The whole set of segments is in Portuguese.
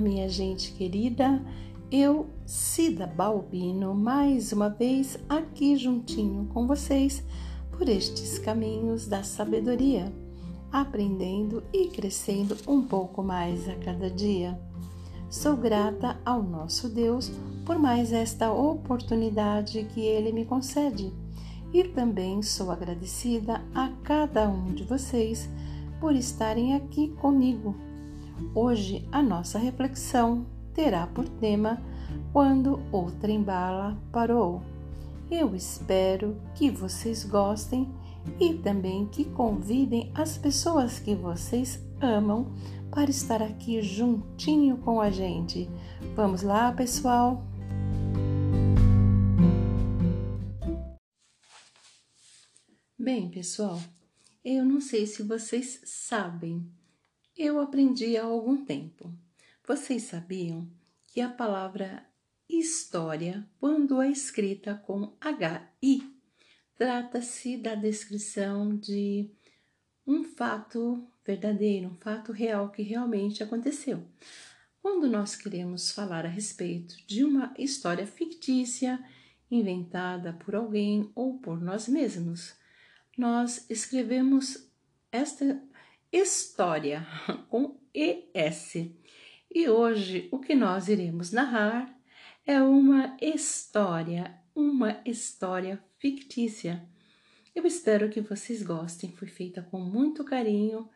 Olá, minha gente querida. Eu, Cida Balbino, mais uma vez aqui juntinho com vocês por estes caminhos da sabedoria, aprendendo e crescendo um pouco mais a cada dia. Sou grata ao nosso Deus por mais esta oportunidade que Ele me concede e também sou agradecida a cada um de vocês por estarem aqui comigo. Hoje a nossa reflexão terá por tema Quando o trem-bala parou. Eu espero que vocês gostem e também que convidem as pessoas que vocês amam para estar aqui juntinho com a gente. Vamos lá, pessoal? Bem, pessoal, eu não sei se vocês sabem, eu aprendi há algum tempo. Vocês sabiam que a palavra história, quando é escrita com HI, trata-se da descrição de um fato verdadeiro, um fato real que realmente aconteceu. Quando nós queremos falar a respeito de uma história fictícia, inventada por alguém ou por nós mesmos, nós escrevemos esta história com ES. E hoje o que nós iremos narrar é uma história, uma história fictícia. Eu espero que vocês gostem, foi feita com muito carinho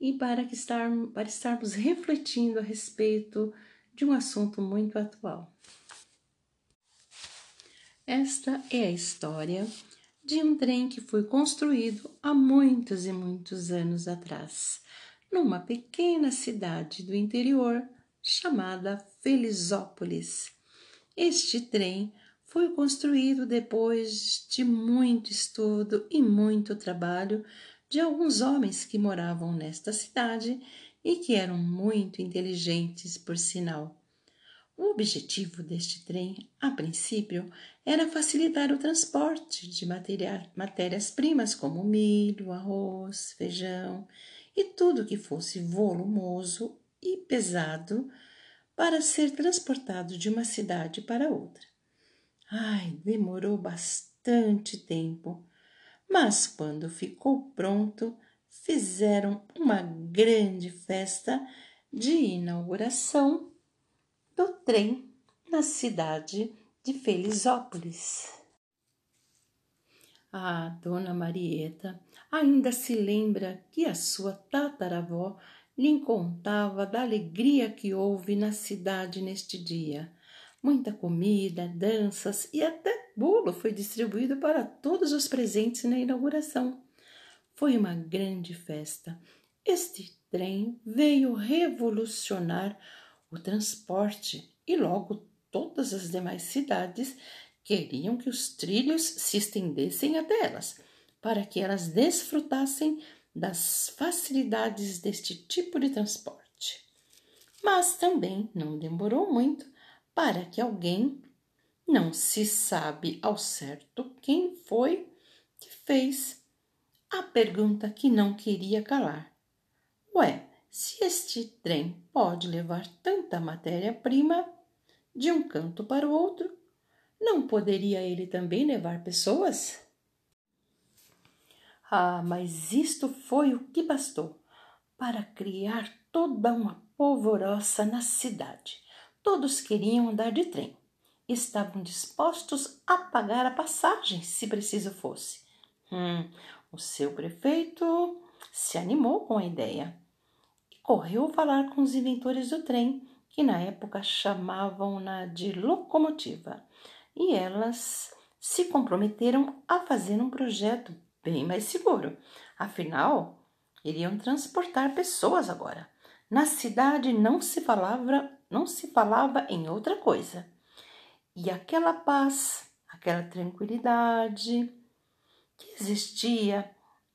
e para, que estar, para estarmos refletindo a respeito de um assunto muito atual. Esta é a história de um trem que foi construído há muitos e muitos anos atrás, numa pequena cidade do interior chamada Felizópolis. Este trem foi construído depois de muito estudo e muito trabalho de alguns homens que moravam nesta cidade e que eram muito inteligentes, por sinal. O objetivo deste trem, a princípio, era facilitar o transporte de matérias-primas como milho, arroz, feijão e tudo que fosse volumoso e pesado para ser transportado de uma cidade para outra. Ai, demorou bastante tempo, mas quando ficou pronto, fizeram uma grande festa de inauguração do trem na cidade de Felizópolis. A dona Marieta ainda se lembra que a sua tataravó lhe contava da alegria que houve na cidade neste dia. Muita comida, danças e até bolo foi distribuído para todos os presentes na inauguração. Foi uma grande festa. Este trem veio revolucionar o transporte e logo todas as demais cidades queriam que os trilhos se estendessem até elas, para que elas desfrutassem das facilidades deste tipo de transporte. Mas também não demorou muito para que alguém, não se sabe ao certo quem foi, que fez a pergunta que não queria calar. Ué, se este trem pode levar tanta matéria-prima de um canto para o outro, não poderia ele também levar pessoas? Ah, mas isto foi o que bastou para criar toda uma polvorosa na cidade. Todos queriam andar de trem. Estavam dispostos a pagar a passagem se preciso fosse. Hum, o seu prefeito se animou com a ideia correu falar com os inventores do trem, que na época chamavam-na de locomotiva, e elas se comprometeram a fazer um projeto bem mais seguro. Afinal, iriam transportar pessoas agora. Na cidade não se falava, não se falava em outra coisa. E aquela paz, aquela tranquilidade que existia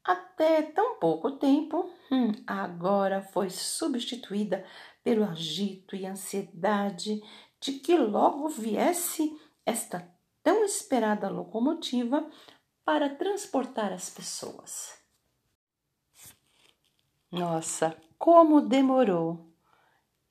até tão pouco tempo, hum, agora foi substituída pelo agito e ansiedade de que logo viesse esta tão esperada locomotiva para transportar as pessoas. Nossa, como demorou!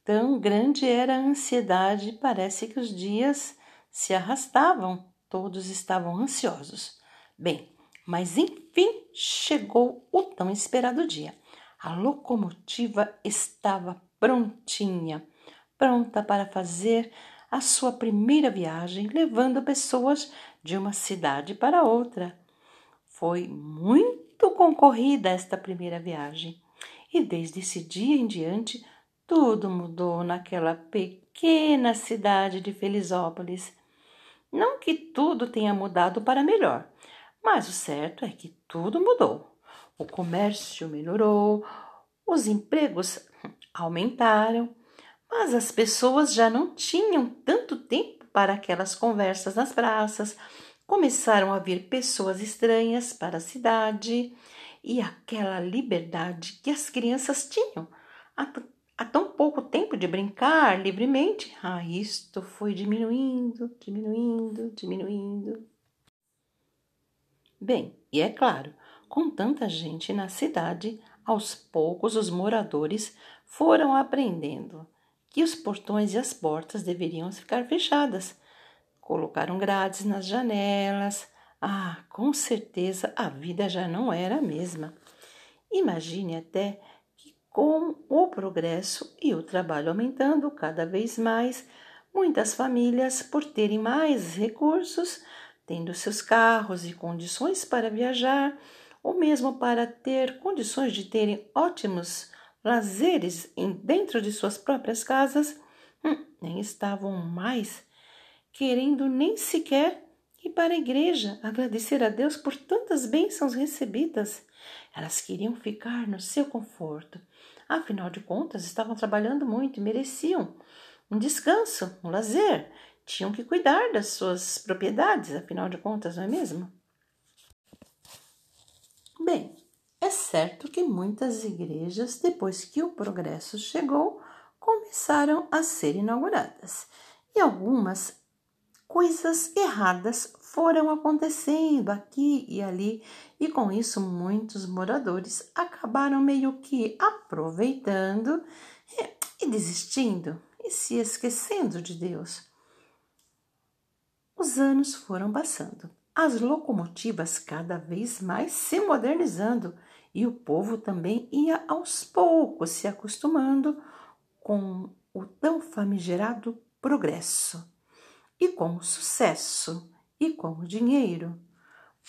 Tão grande era a ansiedade, parece que os dias se arrastavam, todos estavam ansiosos. Bem, mas enfim chegou o tão esperado dia. A locomotiva estava prontinha, pronta para fazer a sua primeira viagem, levando pessoas de uma cidade para outra. Foi muito concorrida esta primeira viagem, e desde esse dia em diante tudo mudou naquela pequena cidade de Felizópolis. Não que tudo tenha mudado para melhor, mas o certo é que tudo mudou. O comércio melhorou, os empregos aumentaram, mas as pessoas já não tinham tanto tempo para aquelas conversas nas praças. Começaram a vir pessoas estranhas para a cidade e aquela liberdade que as crianças tinham há, tão pouco tempo de brincar livremente. Ah, isto foi diminuindo, diminuindo, diminuindo. Bem, e é claro, com tanta gente na cidade, aos poucos os moradores foram aprendendo que os portões e as portas deveriam ficar fechadas. Colocaram grades nas janelas. Ah, com certeza a vida já não era a mesma. Imagine até que, com o progresso e o trabalho aumentando cada vez mais, muitas famílias, por terem mais recursos, tendo seus carros e condições para viajar, ou mesmo para ter condições de terem ótimos lazeres dentro de suas próprias casas, hum, nem estavam mais querendo nem sequer ir para a igreja agradecer a Deus por tantas bênçãos recebidas. Elas queriam ficar no seu conforto. Afinal de contas, estavam trabalhando muito e mereciam um descanso, um lazer. Tinham que cuidar das suas propriedades, afinal de contas, não é mesmo? Bem, é certo que muitas igrejas, depois que o progresso chegou, começaram a ser inauguradas e algumas coisas erradas foram acontecendo aqui e ali, e com isso muitos moradores acabaram meio que aproveitando e desistindo e se esquecendo de Deus. Os anos foram passando, as locomotivas cada vez mais se modernizando e o povo também ia aos poucos se acostumando com o tão famigerado progresso e com o sucesso e com o dinheiro.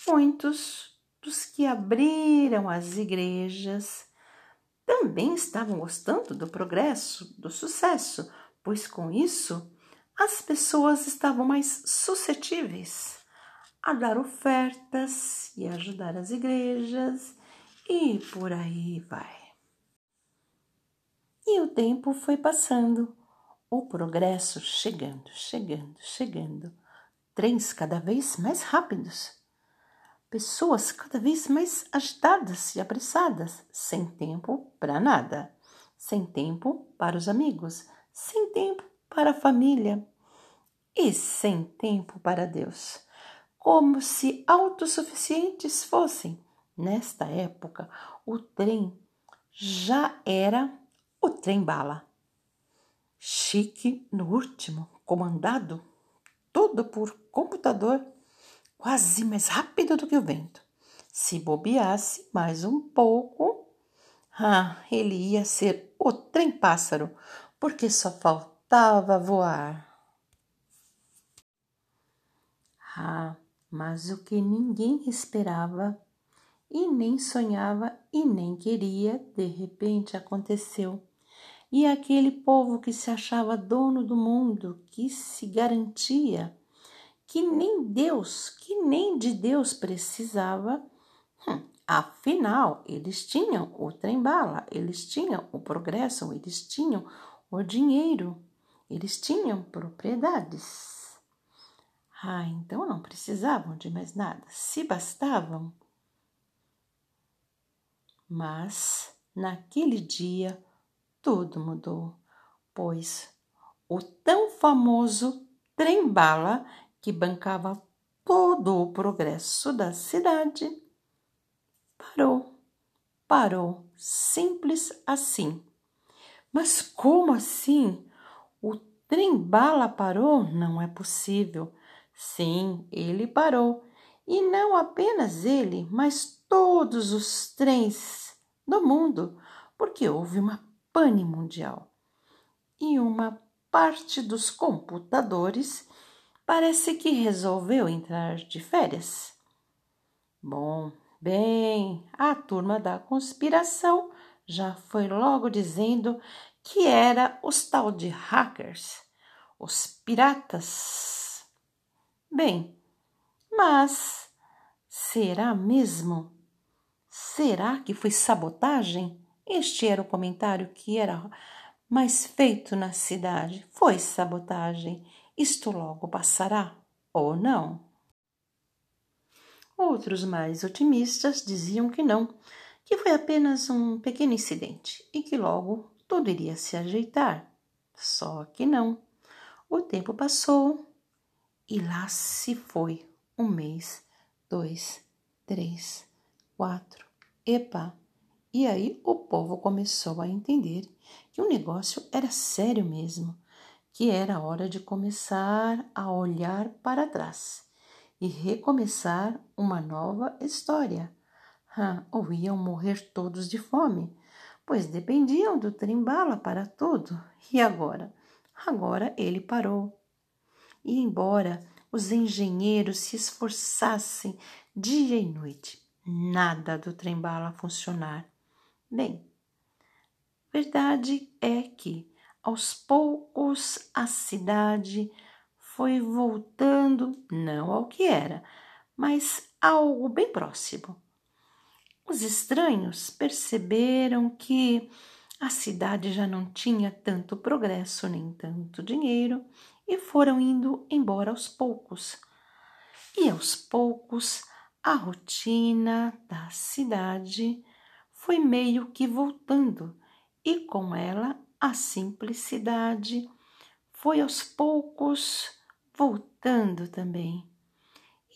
Muitos dos que abriram as igrejas também estavam gostando do progresso, do sucesso, pois com isso as pessoas estavam mais suscetíveis a dar ofertas e ajudar as igrejas e por aí vai. E o tempo foi passando, o progresso chegando, chegando, chegando, trens cada vez mais rápidos, pessoas cada vez mais agitadas e apressadas, sem tempo para nada, sem tempo para os amigos, sem tempo para a família e sem tempo para Deus, como se autossuficientes fossem Nesta época, o trem já era o trem-bala. Chique no último, comandado todo por computador, quase mais rápido do que o vento. Se bobeasse mais um pouco, ah, ele ia ser o trem-pássaro, porque só faltava voar. Ah, mas o que ninguém esperava e nem sonhava e nem queria, de repente aconteceu. E aquele povo que se achava dono do mundo, que se garantia, que nem Deus, que nem de Deus precisava, hum, afinal, eles tinham o trem-bala, eles tinham o progresso, eles tinham o dinheiro, eles tinham propriedades. Ah, então não precisavam de mais nada, se bastavam mas naquele dia tudo mudou, pois o tão famoso trem-bala que bancava todo o progresso da cidade parou, parou, simples assim. Mas como assim? O trem bala parou? Não é possível. Sim, ele parou. E não apenas ele, mas todos os trens do mundo, porque houve uma pane mundial. E uma parte dos computadores parece que resolveu entrar de férias. Bom, bem, a turma da conspiração já foi logo dizendo que era os tal de hackers, os piratas. Bem, mas será mesmo? Será que foi sabotagem? Este era o comentário que era mais feito na cidade. Foi sabotagem. Isto logo passará ou não? Outros mais otimistas diziam que não, que foi apenas um pequeno incidente e que logo tudo iria se ajeitar. Só que não. O tempo passou e lá se foi um mês, dois, três, quatro. Epa! E aí o povo começou a entender que o negócio era sério mesmo, que era hora de começar a olhar para trás e recomeçar uma nova história. Ou iam morrer todos de fome, pois dependiam do trem-bala para tudo. E agora? Agora ele parou. E embora os engenheiros se esforçassem dia e noite, nada do trem-bala funcionar. Bem, verdade é que aos poucos a cidade foi voltando não ao que era, mas algo bem próximo. Os estranhos perceberam que a cidade já não tinha tanto progresso nem tanto dinheiro e foram indo embora aos poucos. E aos poucos a rotina da cidade foi meio que voltando e com ela a simplicidade foi aos poucos voltando também,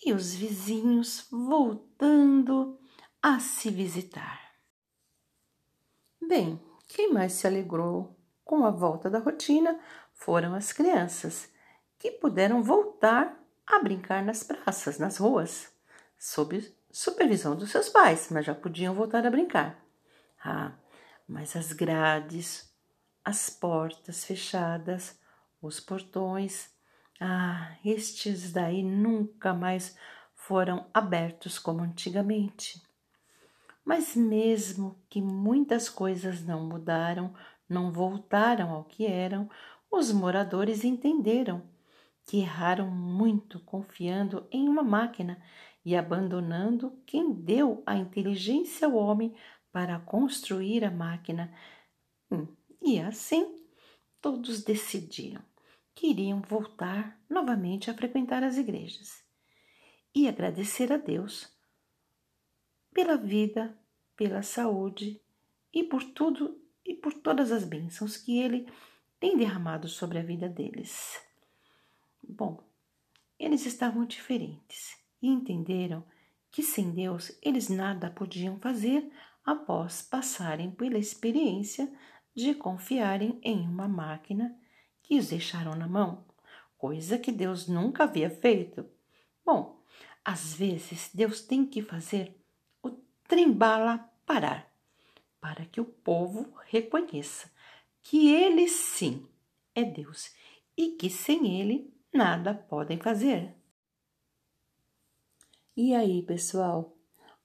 e os vizinhos voltando a se visitar. Bem, quem mais se alegrou com a volta da rotina foram as crianças, que puderam voltar a brincar nas praças, nas ruas, sob supervisão dos seus pais, mas já podiam voltar a brincar. Ah, mas as grades, as portas fechadas, os portões ah, estes daí nunca mais foram abertos como antigamente. Mas mesmo que muitas coisas não mudaram, não voltaram ao que eram, os moradores entenderam que erraram muito confiando em uma máquina e abandonando quem deu a inteligência ao homem para construir a máquina. Hum, e assim todos decidiram queriam voltar novamente a frequentar as igrejas e agradecer a Deus pela vida, pela saúde e por tudo e por todas as bênçãos que Ele tem derramado sobre a vida deles. Bom, eles estavam diferentes e entenderam que sem Deus eles nada podiam fazer após passarem pela experiência de confiarem em uma máquina e os deixaram na mão, coisa que Deus nunca havia feito. Bom, às vezes Deus tem que fazer o trem-bala parar, para que o povo reconheça que ele sim é Deus e que sem ele nada podem fazer. E aí, pessoal,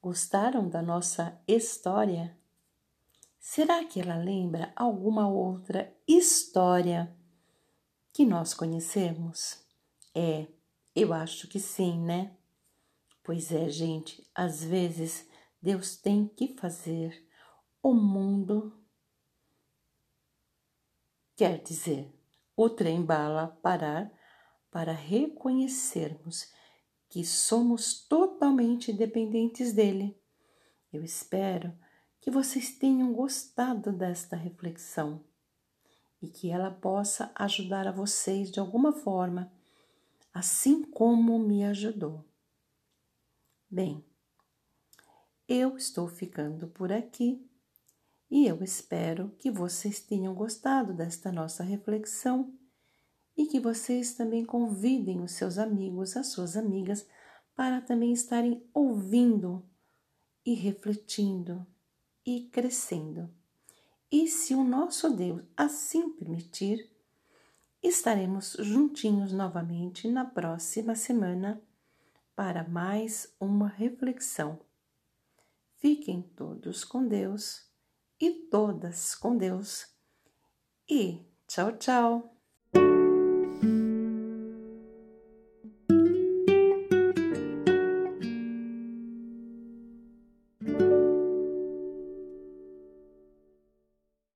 gostaram da nossa história? Será que ela lembra alguma outra história que nós conhecemos? É, eu acho que sim, né? Pois é, gente, às vezes Deus tem que fazer o mundo, quer dizer, o trem-bala parar para reconhecermos que somos totalmente dependentes dele. Eu espero que vocês tenham gostado desta reflexão e que ela possa ajudar a vocês de alguma forma, assim como me ajudou. Bem, eu estou ficando por aqui E eu espero que vocês tenham gostado desta nossa reflexão e que vocês também convidem os seus amigos, as suas amigas, para também estarem ouvindo e refletindo e crescendo. E se o nosso Deus assim permitir, estaremos juntinhos novamente na próxima semana para mais uma reflexão. Fiquem todos com Deus e todas com Deus. E tchau, tchau!